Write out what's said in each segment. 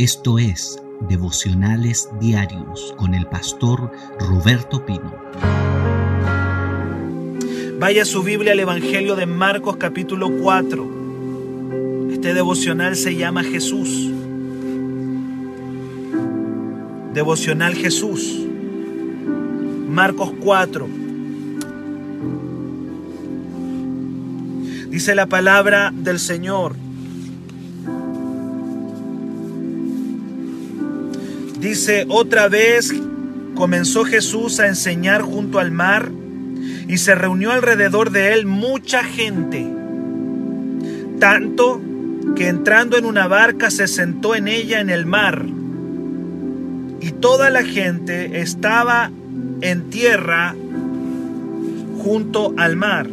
Esto es Devocionales Diarios con el pastor Roberto Pino. Vaya su Biblia al Evangelio de Marcos capítulo 4. Este devocional se llama Jesús. Devocional Jesús. Marcos 4. Dice la palabra del Señor. Dice, otra vez comenzó Jesús a enseñar junto al mar y se reunió alrededor de él mucha gente, tanto que entrando en una barca se sentó en ella en el mar. Y toda la gente estaba en tierra junto al mar.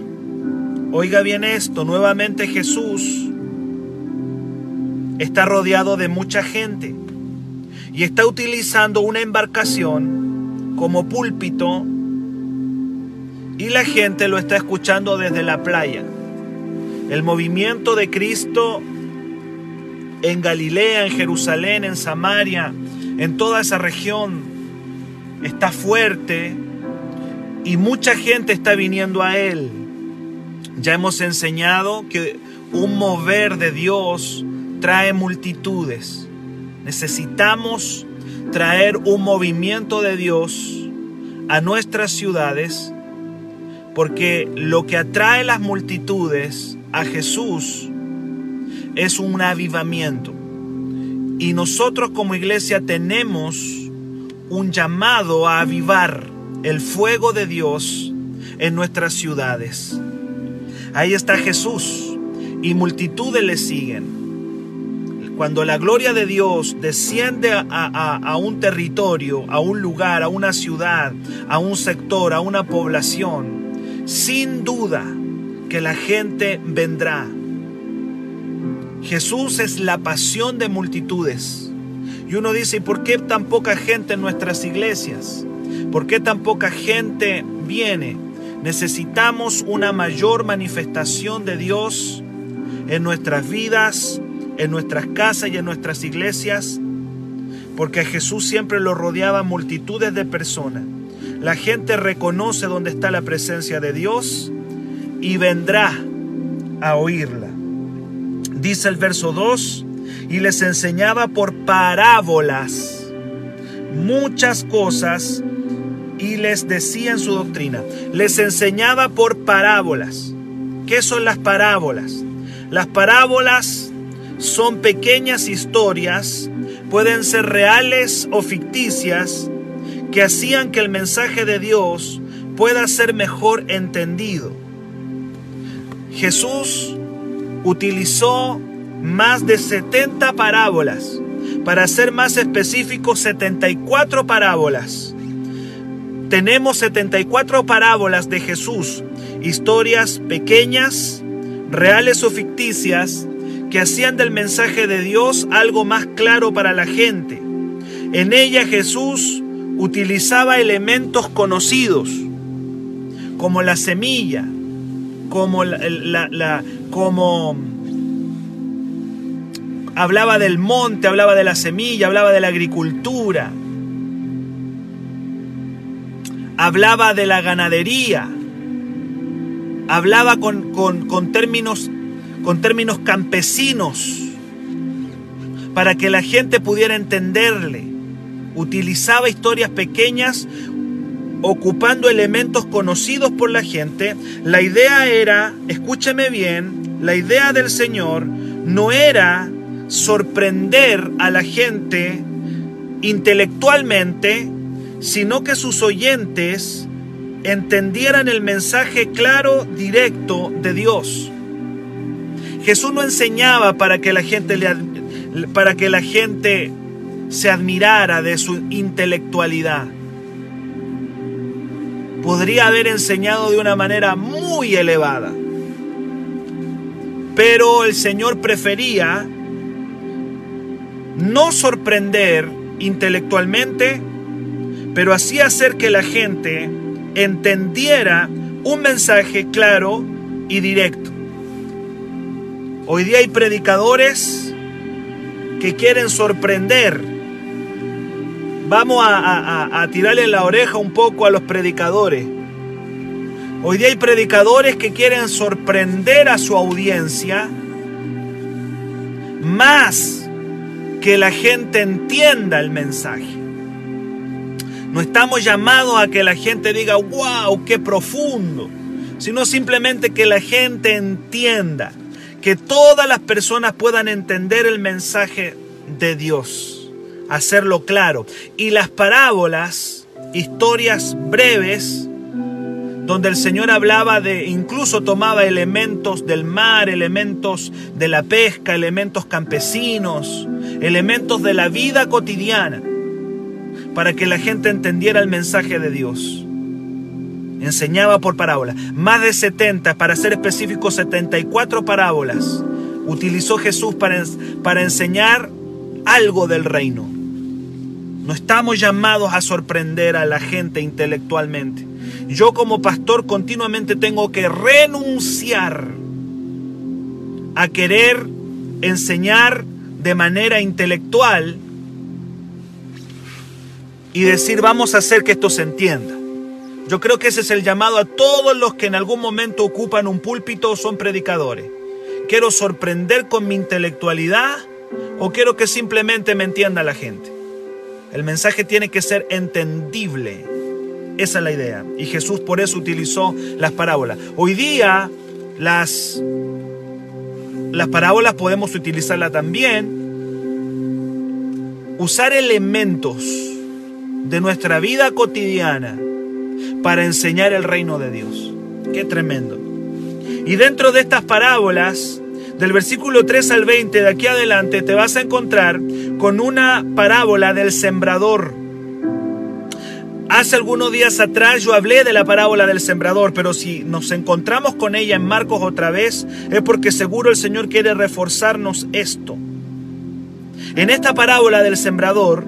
Oiga bien esto, nuevamente Jesús está rodeado de mucha gente y está utilizando una embarcación como púlpito y la gente lo está escuchando desde la playa. El movimiento de Cristo en Galilea, en Jerusalén, en Samaria, en toda esa región está fuerte y mucha gente está viniendo a Él. Ya hemos enseñado que un mover de Dios trae multitudes. Necesitamos traer un movimiento de Dios a nuestras ciudades porque lo que atrae las multitudes a Jesús es un avivamiento. Y nosotros como iglesia tenemos un llamado a avivar el fuego de Dios en nuestras ciudades. Ahí está Jesús y multitudes le siguen. Cuando la gloria de Dios desciende a, un territorio, a un lugar, a una ciudad, a un sector, a una población, sin duda que la gente vendrá. Jesús es la pasión de multitudes. Y uno dice, ¿y por qué tan poca gente en nuestras iglesias? ¿Por qué tan poca gente viene? Necesitamos una mayor manifestación de Dios en nuestras vidas, en nuestras casas y en nuestras iglesias, porque a Jesús siempre lo rodeaban multitudes de personas. La gente reconoce dónde está la presencia de Dios y vendrá a oírla. Dice el verso 2, y les enseñaba por parábolas muchas cosas y les decía en su doctrina, les enseñaba por parábolas. ¿Qué son las parábolas? Las parábolas son pequeñas historias, pueden ser reales o ficticias, que hacían que el mensaje de Dios pueda ser mejor entendido. Jesús utilizó más de 70 parábolas, para ser más específicos 74 parábolas. Tenemos 74 parábolas de Jesús, historias pequeñas, reales o ficticias, que hacían del mensaje de Dios algo más claro para la gente. En ella Jesús utilizaba elementos conocidos, como la semilla, como la, como hablaba del monte, hablaba de la semilla, hablaba de la agricultura, hablaba de la ganadería, hablaba con, con, con términos con términos campesinos para que la gente pudiera entenderle. Utilizaba historias pequeñas ocupando elementos conocidos por la gente. La idea era, escúcheme bien, la idea del Señor no era sorprender a la gente intelectualmente, sino que sus oyentes entendieran el mensaje claro, directo de Dios. Jesús no enseñaba para que la gente le, para que la gente se admirara de su intelectualidad. Podría haber enseñado de una manera muy elevada. Pero el Señor prefería no sorprender intelectualmente, pero así hacer que la gente entendiera un mensaje claro y directo. Hoy día hay predicadores que quieren sorprender. Vamos a, a, tirarle la oreja un poco a los predicadores. Hoy día hay predicadores que quieren sorprender a su audiencia más que la gente entienda el mensaje. No estamos llamados a que la gente diga, wow, qué profundo, sino simplemente que la gente entienda, que todas las personas puedan entender el mensaje de Dios, hacerlo claro. Y las parábolas, historias breves, donde el Señor hablaba de, incluso tomaba elementos del mar, elementos de la pesca, elementos campesinos, elementos de la vida cotidiana, para que la gente entendiera el mensaje de Dios. Enseñaba por parábola. Más de 70, para ser específico, 74 parábolas utilizó Jesús para, para enseñar algo del reino. No estamos llamados a sorprender a la gente intelectualmente. Yo como pastor continuamente tengo que renunciar a querer enseñar de manera intelectual y decir vamos a hacer que esto se entienda. Yo creo que ese es el llamado a todos los que en algún momento ocupan un púlpito o son predicadores. Quiero sorprender con mi intelectualidad o quiero que simplemente me entienda la gente. El mensaje tiene que ser entendible. Esa es la idea. Y Jesús por eso utilizó las parábolas. Hoy día las, las parábolas podemos utilizarlas también. Usar elementos de nuestra vida cotidiana para enseñar el reino de Dios. Qué tremendo. Y dentro de estas parábolas del versículo 3 al 20 de aquí adelante te vas a encontrar con una parábola del sembrador. Hace algunos días atrás yo hablé de la parábola del sembrador, pero si nos encontramos con ella en Marcos otra vez, es porque seguro el Señor quiere reforzarnos esto. En esta parábola del sembrador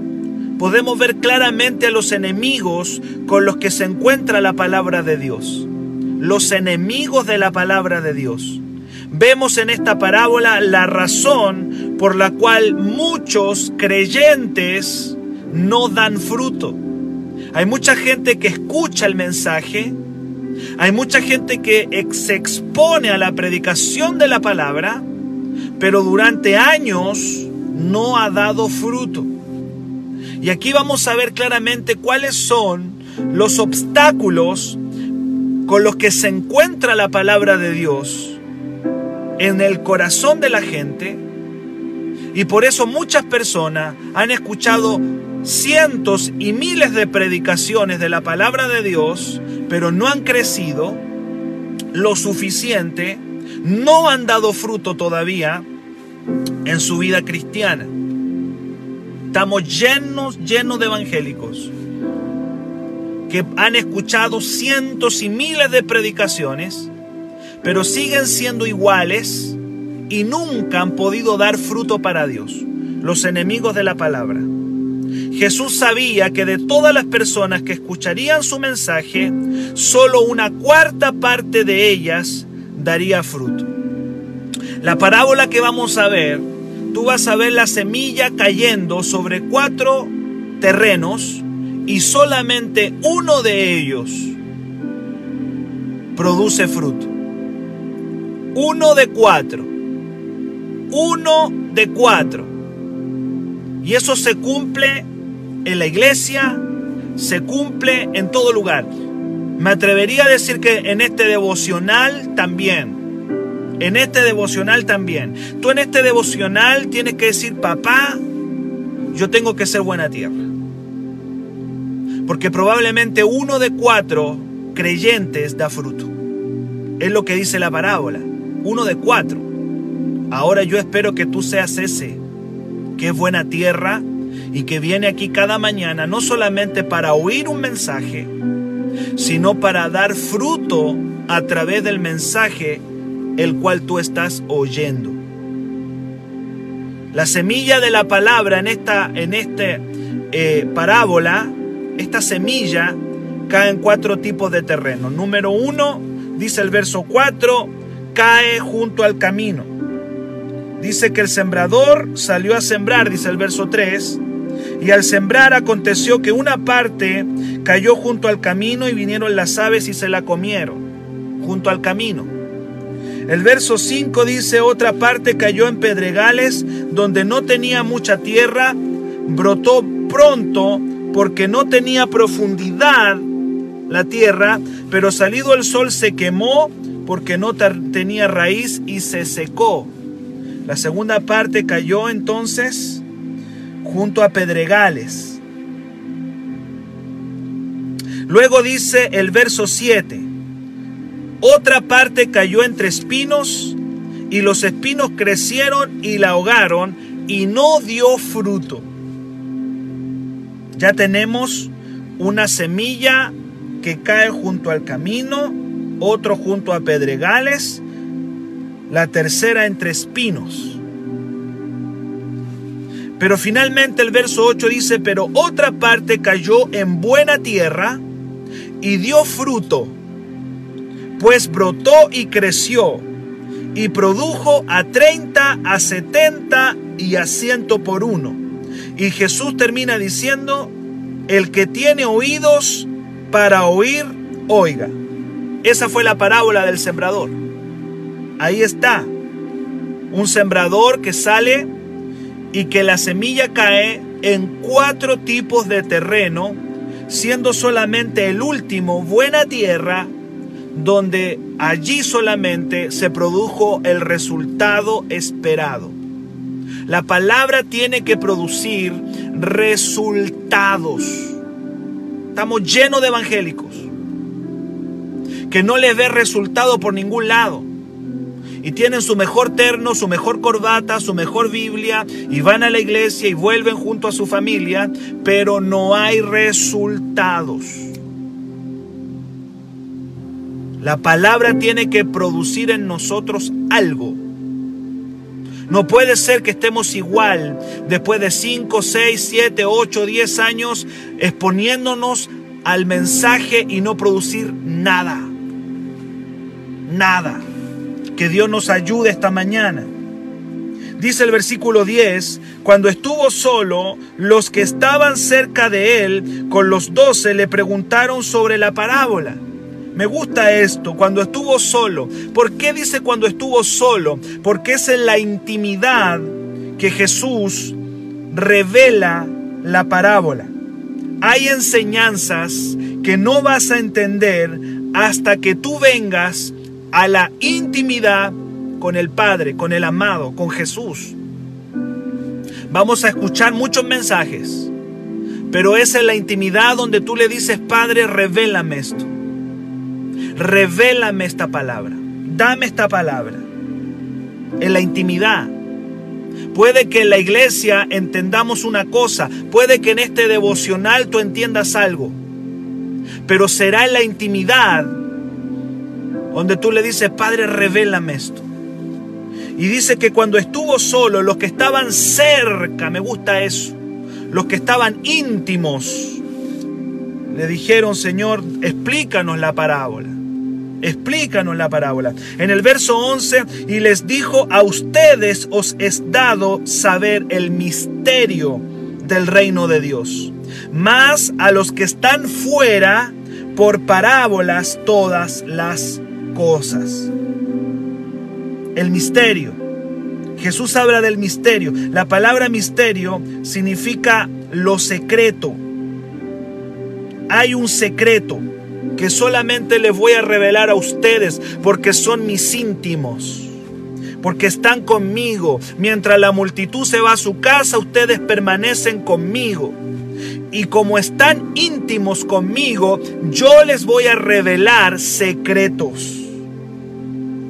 podemos ver claramente a los enemigos con los que se encuentra la palabra de Dios. Los enemigos de la palabra de Dios vemos en esta parábola la razón por la cual muchos creyentes no dan fruto. Hay mucha gente que escucha el mensaje, hay mucha gente que se expone a la predicación de la palabra, pero durante años no ha dado fruto. Y aquí vamos a ver claramente cuáles son los obstáculos con los que se encuentra la palabra de Dios en el corazón de la gente y por eso muchas personas han escuchado cientos y miles de predicaciones de la palabra de Dios, pero no han crecido lo suficiente, no han dado fruto todavía en su vida cristiana. Estamos llenos, llenos de evangélicos que han escuchado cientos y miles de predicaciones, pero siguen siendo iguales y nunca han podido dar fruto para Dios, los enemigos de la palabra. Jesús sabía que de todas las personas que escucharían su mensaje, solo una cuarta parte de ellas daría fruto. La parábola que vamos a ver, tú vas a ver la semilla cayendo sobre cuatro terrenos y solamente uno de ellos produce fruto. Uno de cuatro. Uno de cuatro. Y eso se cumple en la iglesia, se cumple en todo lugar. Me atrevería a decir que en este devocional también. En este devocional también. Tú en este devocional tienes que decir, papá, yo tengo que ser buena tierra. Porque probablemente uno de cuatro creyentes da fruto. Es lo que dice la parábola uno de cuatro. Ahora yo espero que tú seas ese, que es buena tierra y que viene aquí cada mañana no solamente para oír un mensaje, sino para dar fruto a través del mensaje el cual tú estás oyendo. La semilla de la palabra en esta en este, eh, parábola, esta semilla cae en cuatro tipos de terreno. Número uno, dice el verso 4, cae junto al camino. dice que el sembrador salió a sembrar, dice el verso 3, y al sembrar aconteció que una parte cayó junto al camino y vinieron las aves y se la comieron, junto al camino. El verso 5 dice, otra parte cayó en pedregales donde no tenía mucha tierra, brotó pronto porque no tenía profundidad la tierra, pero salido el sol se quemó porque no tenía raíz y se secó. La segunda parte cayó entonces junto a pedregales. Luego dice el verso 7, otra parte cayó entre espinos y los espinos crecieron y la ahogaron y no dio fruto. Ya tenemos una semilla que cae junto al camino, otro junto a pedregales, la tercera entre espinos. Pero finalmente el verso 8 dice, pero otra parte cayó en buena tierra y dio fruto, pues brotó y creció y produjo a 30, a 70 y a 100 por uno. Y Jesús termina diciendo, el que tiene oídos para oír, oiga. Esa fue la parábola del sembrador. Ahí está. Un sembrador que sale y que la semilla cae en cuatro tipos de terreno, siendo solamente el último buena tierra, donde allí solamente se produjo el resultado esperado. La palabra tiene que producir resultados. Estamos llenos de evangélicos que no les ve resultado por ningún lado y tienen su mejor terno, su mejor corbata, su mejor Biblia y van a la iglesia y vuelven junto a su familia, pero no hay resultados. La palabra tiene que producir en nosotros algo. No puede ser que estemos igual después de 5, 6, 7, 8, 10 años exponiéndonos al mensaje y no producir nada. Nada. Que Dios nos ayude esta mañana. Dice el versículo 10, cuando estuvo solo, los que estaban cerca de él con los doce le preguntaron sobre la parábola. Me gusta esto, cuando estuvo solo. ¿Por qué dice cuando estuvo solo? Porque es en la intimidad que Jesús revela la parábola. Hay enseñanzas que no vas a entender hasta que tú vengas a la intimidad con el Padre, con el amado, con Jesús. Vamos a escuchar muchos mensajes, pero es en la intimidad donde tú le dices, Padre, revélame esto. Revélame esta palabra. Dame esta palabra. En la intimidad. Puede que en la iglesia entendamos una cosa, puede que en este devocional tú entiendas algo, pero será en la intimidad donde tú le dices, Padre, revélame esto. Y dice que cuando estuvo solo, los que estaban cerca, me gusta eso, los que estaban íntimos, le dijeron, Señor, explícanos la parábola. Explícanos la parábola. En el verso 11, y les dijo, a ustedes os es dado saber el misterio del reino de Dios. Más a los que están fuera, por parábolas todas las cosas. El misterio. Jesús habla del misterio. La palabra misterio significa lo secreto. Hay un secreto que solamente les voy a revelar a ustedes porque son mis íntimos. Porque están conmigo. Mientras la multitud se va a su casa, ustedes permanecen conmigo. Y como están íntimos conmigo, yo les voy a revelar secretos.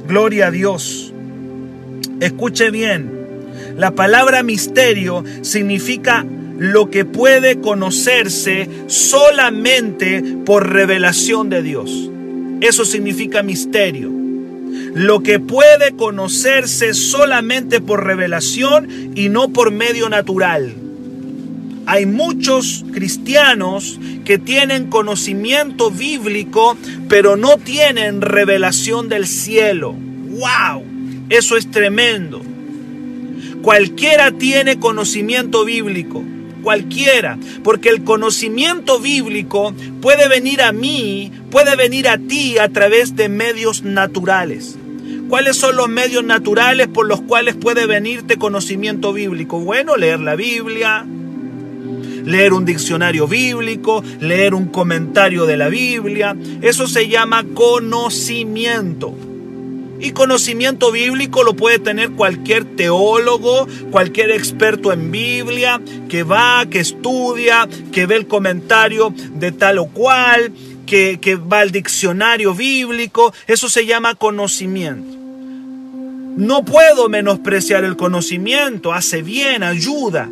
Gloria a Dios. Escuche bien. La palabra misterio significa lo que puede conocerse solamente por revelación de Dios. Eso significa misterio. Lo que puede conocerse solamente por revelación y no por medio natural. Hay muchos cristianos que tienen conocimiento bíblico, pero no tienen revelación del cielo. ¡Wow! Eso es tremendo. Cualquiera tiene conocimiento bíblico cualquiera, porque el conocimiento bíblico puede venir a mí, puede venir a ti a través de medios naturales. ¿Cuáles son los medios naturales por los cuales puede venirte conocimiento bíblico? Bueno, leer la Biblia, leer un diccionario bíblico, leer un comentario de la Biblia. Eso se llama conocimiento. Y conocimiento bíblico lo puede tener cualquier teólogo, cualquier experto en Biblia, que va, que estudia, que ve el comentario de tal o cual, que, que va al diccionario bíblico. Eso se llama conocimiento. No puedo menospreciar el conocimiento, hace bien, ayuda.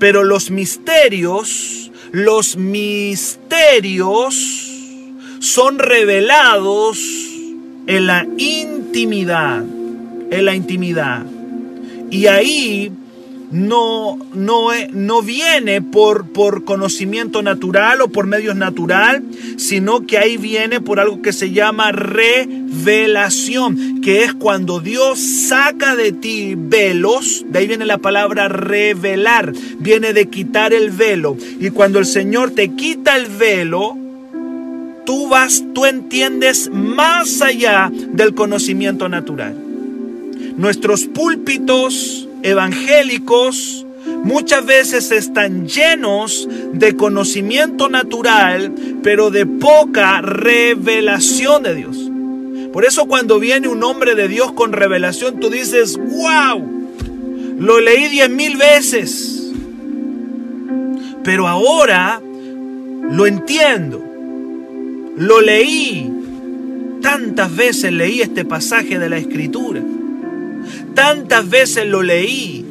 Pero los misterios, los misterios son revelados en la intimidad, en la intimidad. Y ahí no, no, no viene por, por conocimiento natural o por medios natural, sino que ahí viene por algo que se llama revelación, que es cuando Dios saca de ti velos, de ahí viene la palabra revelar, viene de quitar el velo. Y cuando el Señor te quita el velo, tú vas, tú entiendes más allá del conocimiento natural. Nuestros púlpitos evangélicos muchas veces están llenos de conocimiento natural, pero de poca revelación de Dios. Por eso cuando viene un hombre de Dios con revelación, tú dices, wow, lo leí diez mil veces, pero ahora lo entiendo. Lo leí. Tantas veces leí este pasaje de la escritura. Tantas veces lo leí.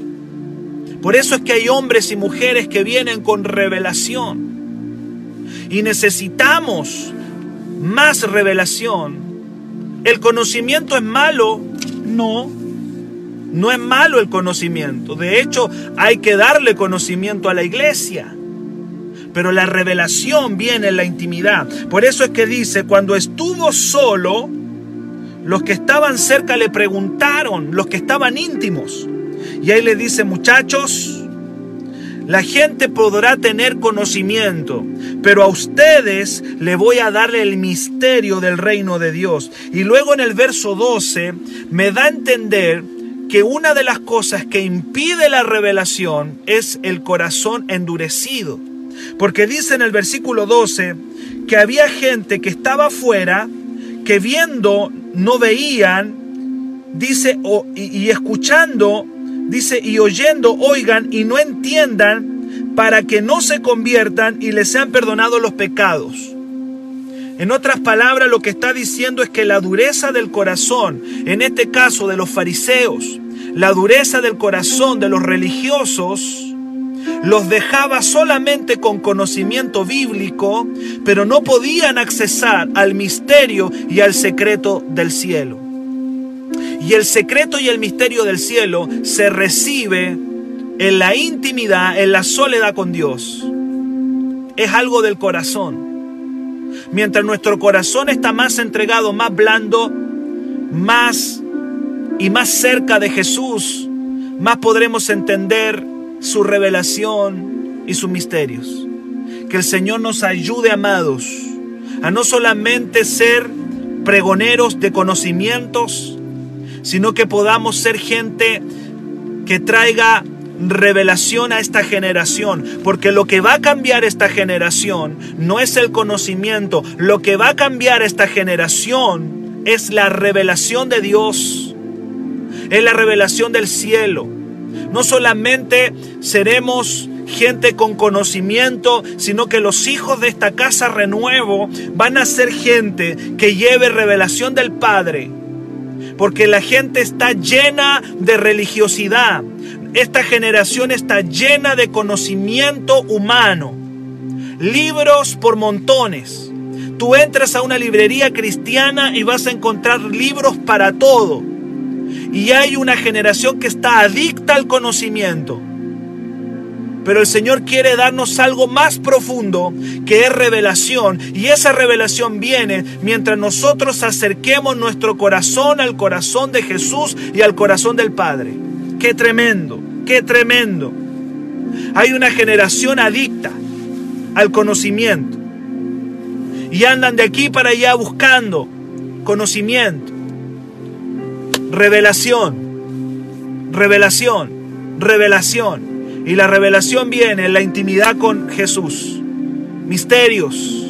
Por eso es que hay hombres y mujeres que vienen con revelación. Y necesitamos más revelación. ¿El conocimiento es malo? No. No es malo el conocimiento. De hecho, hay que darle conocimiento a la iglesia pero la revelación viene en la intimidad. Por eso es que dice, cuando estuvo solo, los que estaban cerca le preguntaron, los que estaban íntimos. Y ahí le dice, muchachos, la gente podrá tener conocimiento, pero a ustedes le voy a darle el misterio del reino de Dios. Y luego en el verso 12 me da a entender que una de las cosas que impide la revelación es el corazón endurecido. Porque dice en el versículo 12 que había gente que estaba afuera, que viendo no veían, dice, y, escuchando, dice, y oyendo, oigan y no entiendan, para que no se conviertan y les sean perdonados los pecados. En otras palabras, lo que está diciendo es que la dureza del corazón, en este caso de los fariseos, la dureza del corazón de los religiosos, los dejaba solamente con conocimiento bíblico, pero no podían accesar al misterio y al secreto del cielo. Y el secreto y el misterio del cielo se recibe en la intimidad, en la soledad con Dios. Es algo del corazón. Mientras nuestro corazón está más entregado, más blando, más y más cerca de Jesús, más podremos entender su revelación y sus misterios. Que el Señor nos ayude, amados, a no solamente ser pregoneros de conocimientos, sino que podamos ser gente que traiga revelación a esta generación, porque lo que va a cambiar esta generación no es el conocimiento, lo que va a cambiar esta generación es la revelación de Dios, es la revelación del cielo. No solamente seremos gente con conocimiento, sino que los hijos de esta casa renuevo van a ser gente que lleve revelación del Padre. Porque la gente está llena de religiosidad. Esta generación está llena de conocimiento humano. Libros por montones. Tú entras a una librería cristiana y vas a encontrar libros para todo y hay una generación que está adicta al conocimiento. Pero el Señor quiere darnos algo más profundo que es revelación. Y esa revelación viene mientras nosotros acerquemos nuestro corazón al corazón de Jesús y al corazón del Padre. Qué tremendo, qué tremendo. Hay una generación adicta al conocimiento. Y andan de aquí para allá buscando conocimiento, revelación, revelación, revelación. Y la revelación viene en la intimidad con Jesús. Misterios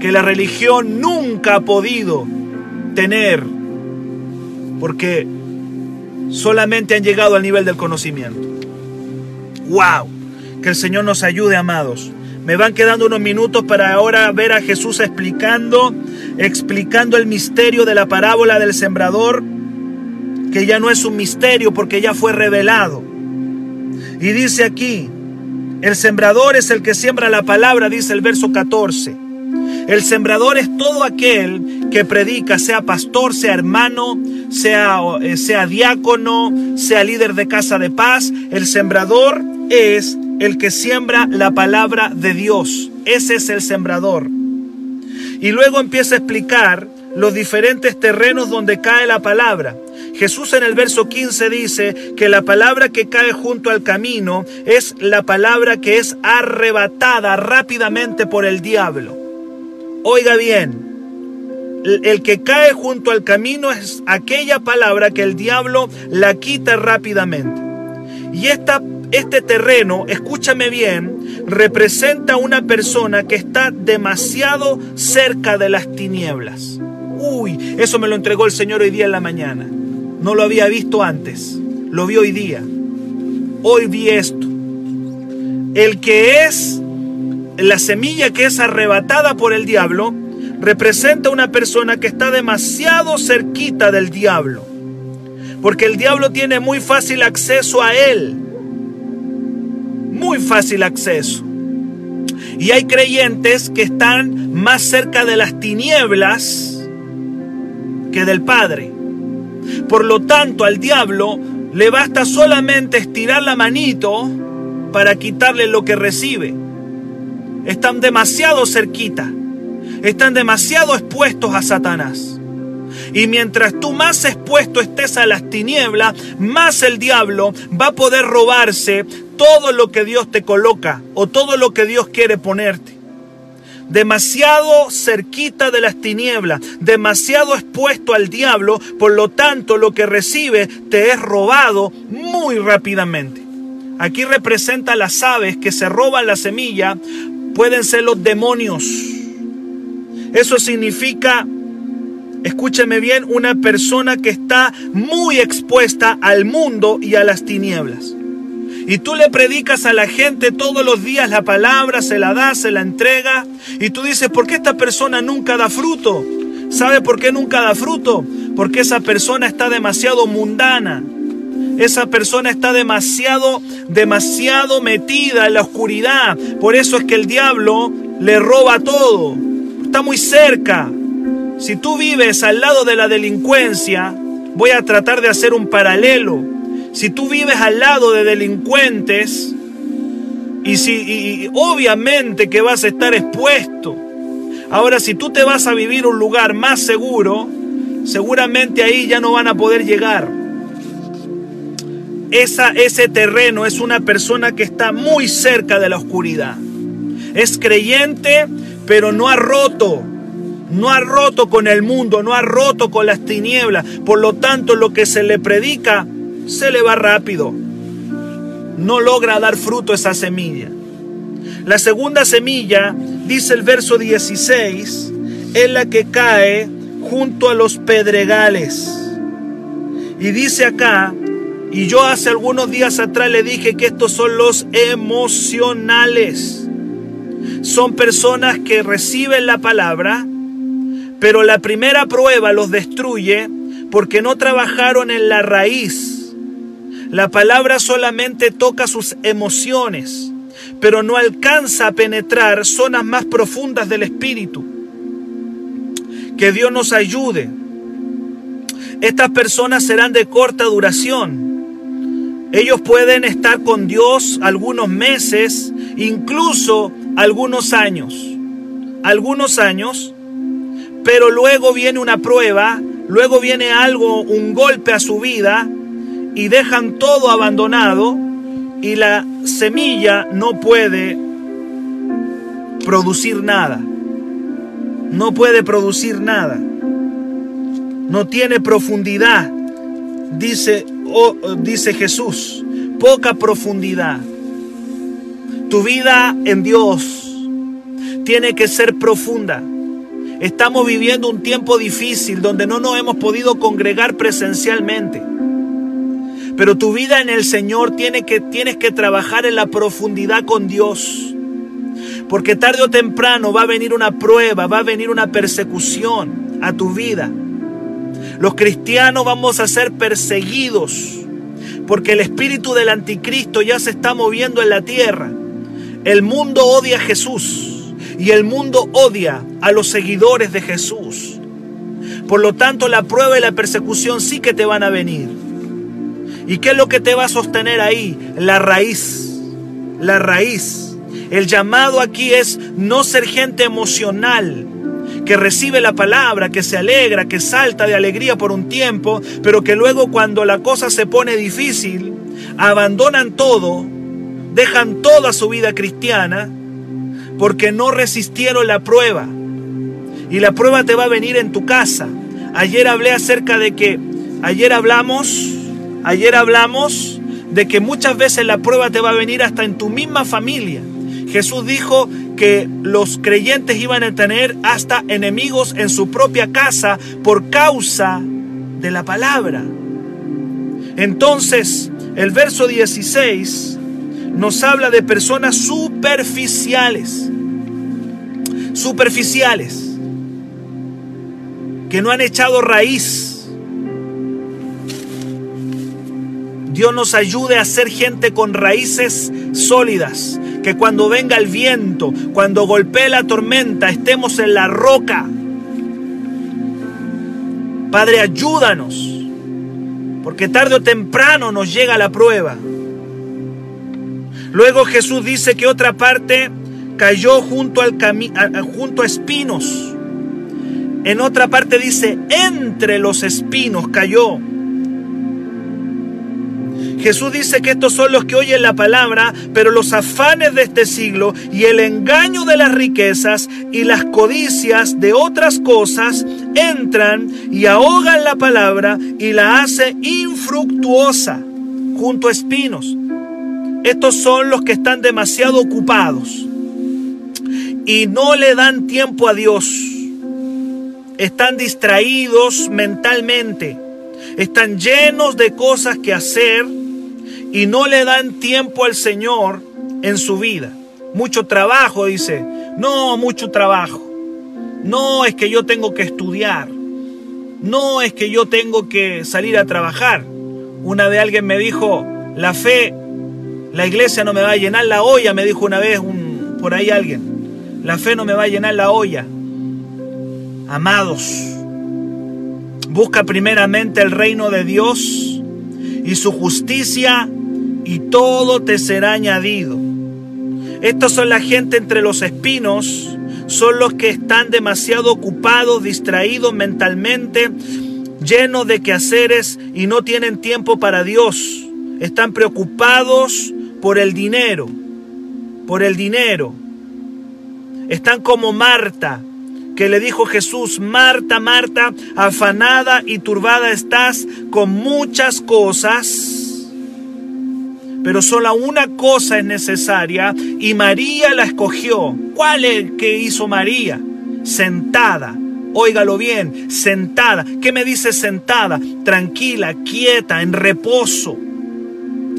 que la religión nunca ha podido tener porque solamente han llegado al nivel del conocimiento. ¡Wow! Que el Señor nos ayude, amados. Me van quedando unos minutos para ahora ver a Jesús explicando, explicando el misterio de la parábola del sembrador, que ya no es un misterio porque ya fue revelado. Y dice aquí, el sembrador es el que siembra la palabra, dice el verso 14. El sembrador es todo aquel que predica, sea pastor, sea hermano, sea, eh, sea diácono, sea líder de casa de paz. El sembrador es el que siembra la palabra de Dios. Ese es el sembrador. Y luego empieza a explicar los diferentes terrenos donde cae la palabra. Jesús en el verso 15 dice que la palabra que cae junto al camino es la palabra que es arrebatada rápidamente por el diablo. Oiga bien, el que cae junto al camino es aquella palabra que el diablo la quita rápidamente. Y esta, este terreno, escúchame bien, representa una persona que está demasiado cerca de las tinieblas. Uy, eso me lo entregó el Señor hoy día en la mañana. No lo había visto antes, lo vi hoy día. Hoy vi esto. El que es la semilla que es arrebatada por el diablo representa una persona que está demasiado cerquita del diablo. Porque el diablo tiene muy fácil acceso a él. Muy fácil acceso. Y hay creyentes que están más cerca de las tinieblas que del Padre. Por lo tanto, al diablo le basta solamente estirar la manito para quitarle lo que recibe están demasiado cerquita, están demasiado expuestos a Satanás. Y mientras tú más expuesto estés a las tinieblas, más el diablo va a poder robarse todo lo que Dios te coloca o todo lo que Dios quiere ponerte. Demasiado cerquita de las tinieblas, demasiado expuesto al diablo, por lo tanto lo que recibe te es robado muy rápidamente. Aquí representa las aves que se roban la semilla pueden ser los demonios. Eso significa, escúcheme bien, una persona que está muy expuesta al mundo y a las tinieblas. Y tú le predicas a la gente todos los días la palabra, se la da, se la entrega. Y tú dices, ¿por qué esta persona nunca da fruto? ¿Sabe por qué nunca da fruto? Porque esa persona está demasiado mundana esa persona está demasiado, demasiado metida en la oscuridad. Por eso es que el diablo le roba todo. Está muy cerca. Si tú vives al lado de la delincuencia, voy a tratar de hacer un paralelo. Si tú vives al lado de delincuentes, y si obviamente que vas a estar expuesto. Ahora, si tú te vas a vivir un lugar más seguro, seguramente ahí ya no van a poder llegar ese terreno es una persona que está muy cerca de la oscuridad. Es creyente, pero no ha roto. No ha roto con el mundo, no ha roto con las tinieblas. Por lo tanto, lo que se le predica se le va rápido. No logra dar fruto esa semilla. La segunda semilla, dice el verso 16, es la que cae junto a los pedregales. Y dice acá, y yo hace algunos días atrás le dije que estos son los emocionales. Son personas que reciben la palabra, pero la primera prueba los destruye porque no trabajaron en la raíz. La palabra solamente toca sus emociones, pero no alcanza a penetrar zonas más profundas del espíritu. Que Dios nos ayude. Estas personas serán de corta duración ellos pueden estar con Dios algunos meses, incluso algunos años. Algunos años, pero luego viene una prueba, luego viene algo, un golpe a su vida, y dejan todo abandonado y la semilla no puede producir nada. No puede producir nada. No tiene profundidad, dice, dice Jesús. Poca profundidad. Tu vida en Dios tiene que ser profunda. Estamos viviendo un tiempo difícil donde no nos hemos podido congregar presencialmente. Pero tu vida en el Señor tiene que, tienes que trabajar en la profundidad con Dios. Porque tarde o temprano va a venir una prueba, va a venir una persecución a tu vida. Los cristianos vamos a ser perseguidos porque el espíritu del anticristo ya se está moviendo en la tierra. El mundo odia a Jesús y el mundo odia a los seguidores de Jesús. Por lo tanto, la prueba y la persecución sí que te van a venir. ¿Y qué es lo que te va a sostener ahí? La raíz. La raíz. El llamado aquí es no ser gente emocional, que recibe la palabra, que se alegra, que salta de alegría por un tiempo, pero que luego cuando la cosa se pone difícil, abandonan todo, dejan toda su vida cristiana, porque no resistieron la prueba. Y la prueba te va a venir en tu casa. Ayer hablé acerca de que, ayer hablamos Ayer hablamos de que muchas veces la prueba te va a venir hasta en tu misma familia. Jesús dijo que los creyentes iban a tener hasta enemigos en su propia casa por causa de la palabra. Entonces, el verso 16 nos habla de personas superficiales. Superficiales. Que no han echado raíz Dios nos ayude a ser gente con raíces sólidas, que cuando venga el viento, cuando golpee la tormenta, estemos en la roca. Padre, ayúdanos, porque tarde o temprano nos llega la prueba. Luego Jesús dice que otra parte cayó junto, al junto a espinos. En otra parte dice, entre los espinos cayó. Jesús dice que estos son los que oyen la palabra, pero los afanes de este siglo y el engaño de las riquezas y las codicias de otras cosas entran y ahogan la palabra y la hace infructuosa junto a espinos. Estos son los que están demasiado ocupados y no le dan tiempo a Dios. Están distraídos mentalmente. Están llenos de cosas que hacer y no le dan tiempo al Señor en su vida. Mucho trabajo, dice. No, mucho trabajo. No es que yo tengo que estudiar. No es que yo tengo que salir a trabajar. Una vez alguien me dijo, la fe, la iglesia no me va a llenar la olla, me dijo una vez un, por ahí alguien. La fe no me va a llenar la olla. Amados, busca primeramente el reino de Dios y su justicia y todo te será añadido. Estos son la gente entre los espinos, son los que están demasiado ocupados, distraídos mentalmente, llenos de quehaceres y no tienen tiempo para Dios. Están preocupados por el dinero, por el dinero. Están como Marta, que le dijo Jesús, Marta, Marta, afanada y turbada estás con muchas cosas pero solo una cosa es necesaria y María la escogió. ¿Cuál es que hizo María? Sentada. Óigalo bien, sentada. ¿Qué me dice sentada? Tranquila, quieta, en reposo.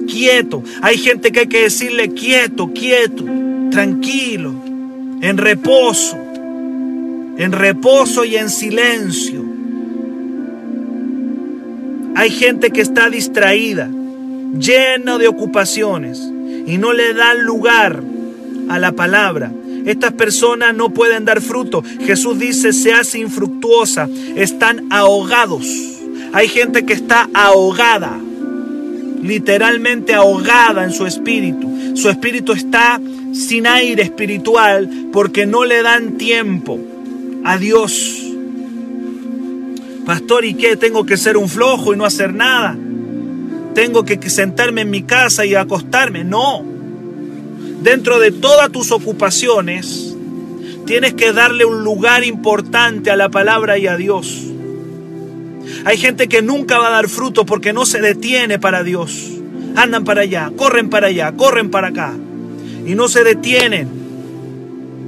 Quieto. Hay gente que hay que decirle quieto, quieto, tranquilo, en reposo. En reposo y en silencio. Hay gente que está distraída lleno de ocupaciones y no le dan lugar a la palabra. Estas personas no pueden dar fruto. Jesús dice, se hace infructuosa. Están ahogados. Hay gente que está ahogada, literalmente ahogada en su espíritu. Su espíritu está sin aire espiritual porque no le dan tiempo a Dios. Pastor, ¿y qué? ¿Tengo que ser un flojo y no hacer nada? Tengo que sentarme en mi casa y acostarme. No. Dentro de todas tus ocupaciones, tienes que darle un lugar importante a la palabra y a Dios. Hay gente que nunca va a dar fruto porque no se detiene para Dios. Andan para allá, corren para allá, corren para acá. Y no se detienen.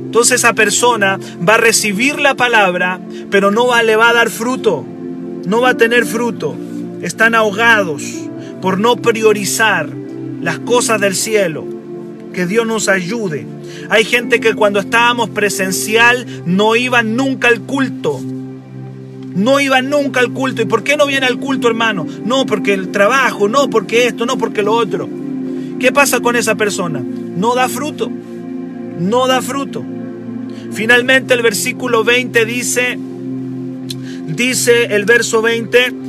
Entonces esa persona va a recibir la palabra, pero no va, le va a dar fruto. No va a tener fruto. Están ahogados por no priorizar las cosas del cielo. Que Dios nos ayude. Hay gente que cuando estábamos presencial no iba nunca al culto no iba nunca al culto. ¿Y por qué no viene al culto, hermano? No, porque el trabajo, no, porque esto, no, porque lo otro. ¿Qué pasa con esa persona? No da fruto. No da fruto. Finalmente el versículo 20 dice, dice el verso 20,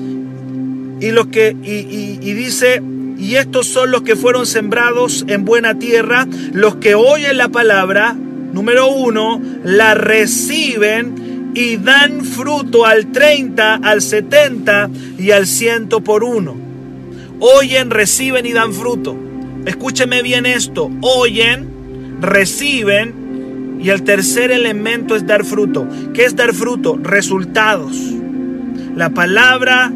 y, los que, y dice, y estos son los que fueron sembrados en buena tierra, los que oyen la palabra, número uno, la reciben y dan fruto al 30, al 70 y al 100 por uno. Oyen, reciben y dan fruto. Escúcheme bien esto. Oyen, reciben y el tercer elemento es dar fruto. ¿Qué es dar fruto? Resultados. La palabra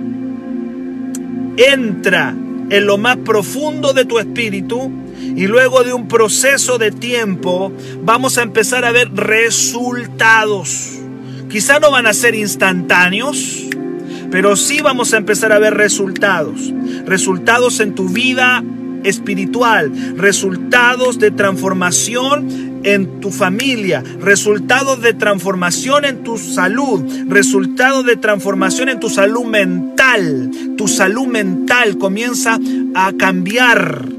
entra en lo más profundo de tu espíritu y luego de un proceso de tiempo vamos a empezar a ver resultados. Quizá no van a ser instantáneos, pero sí vamos a empezar a ver resultados. Resultados en tu vida espiritual, resultados de transformación en tu familia, resultados de transformación en tu salud, resultados de transformación en tu salud mental. Tu salud mental comienza a cambiar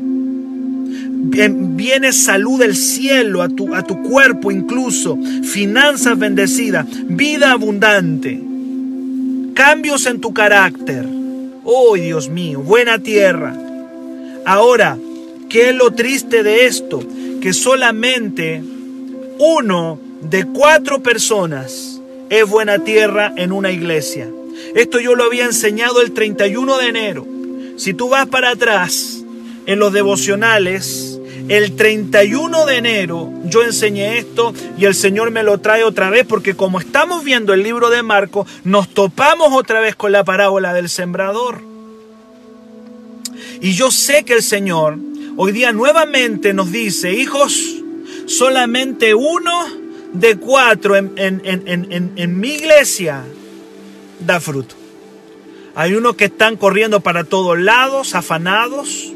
viene salud del cielo a tu, a tu cuerpo incluso, finanzas bendecidas, vida abundante, cambios en tu carácter. Oh Dios mío, buena tierra. Ahora, ¿qué es lo triste de esto? Que solamente uno de cuatro personas es buena tierra en una iglesia. Esto yo lo había enseñado el 31 de enero. Si tú vas para atrás en los devocionales, el 31 de enero yo enseñé esto y el Señor me lo trae otra vez porque como estamos viendo el libro de Marco, nos topamos otra vez con la parábola del sembrador. Y yo sé que el Señor hoy día nuevamente nos dice, hijos, solamente uno de cuatro en, en mi iglesia da fruto. Hay unos que están corriendo para todos lados, afanados.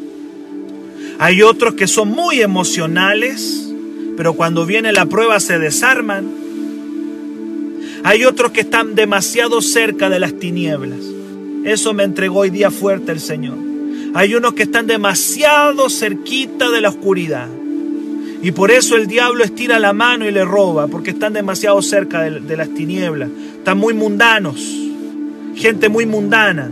Hay otros que son muy emocionales, pero cuando viene la prueba se desarman. Hay otros que están demasiado cerca de las tinieblas. Eso me entregó hoy día fuerte el Señor. Hay unos que están demasiado cerquita de la oscuridad. Y por eso el diablo estira la mano y le roba, porque están demasiado cerca de, de las tinieblas. Están muy mundanos. Gente muy mundana.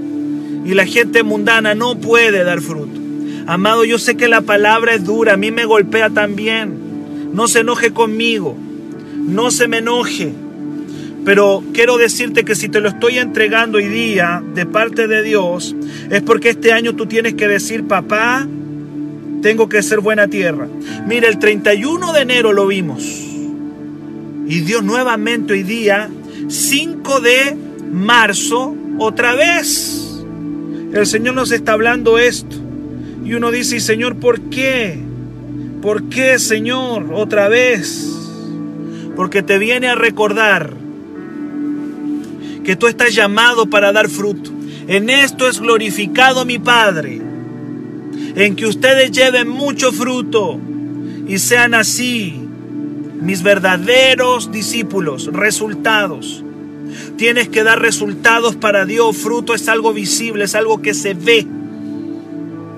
Y la gente mundana no puede dar fruto. Amado, yo sé que la palabra es dura, a mí me golpea también. No se enoje conmigo, no se me enoje. Pero quiero decirte que si te lo estoy entregando hoy día de parte de Dios, es porque este año tú tienes que decir, papá, tengo que ser buena tierra. Mira, el 31 de enero lo vimos. Y Dios nuevamente hoy día, 5 de marzo, otra vez. El Señor nos está hablando esto. Y uno dice, Señor, ¿por qué? ¿Por qué, Señor, otra vez? Porque te viene a recordar que tú estás llamado para dar fruto. En esto es glorificado mi Padre, en que ustedes lleven mucho fruto y sean así mis verdaderos discípulos, resultados. Tienes que dar resultados para Dios. Fruto es algo visible, es algo que se ve.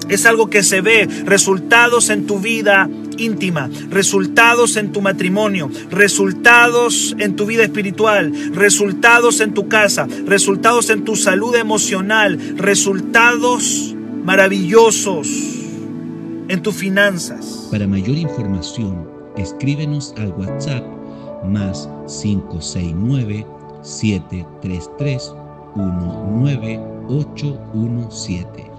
Es algo que se ve, resultados en tu vida íntima, resultados en tu matrimonio, resultados en tu vida espiritual, resultados en tu casa, resultados en tu salud emocional, resultados maravillosos en tus finanzas. Para mayor información, escríbenos al WhatsApp más 569 733 19817.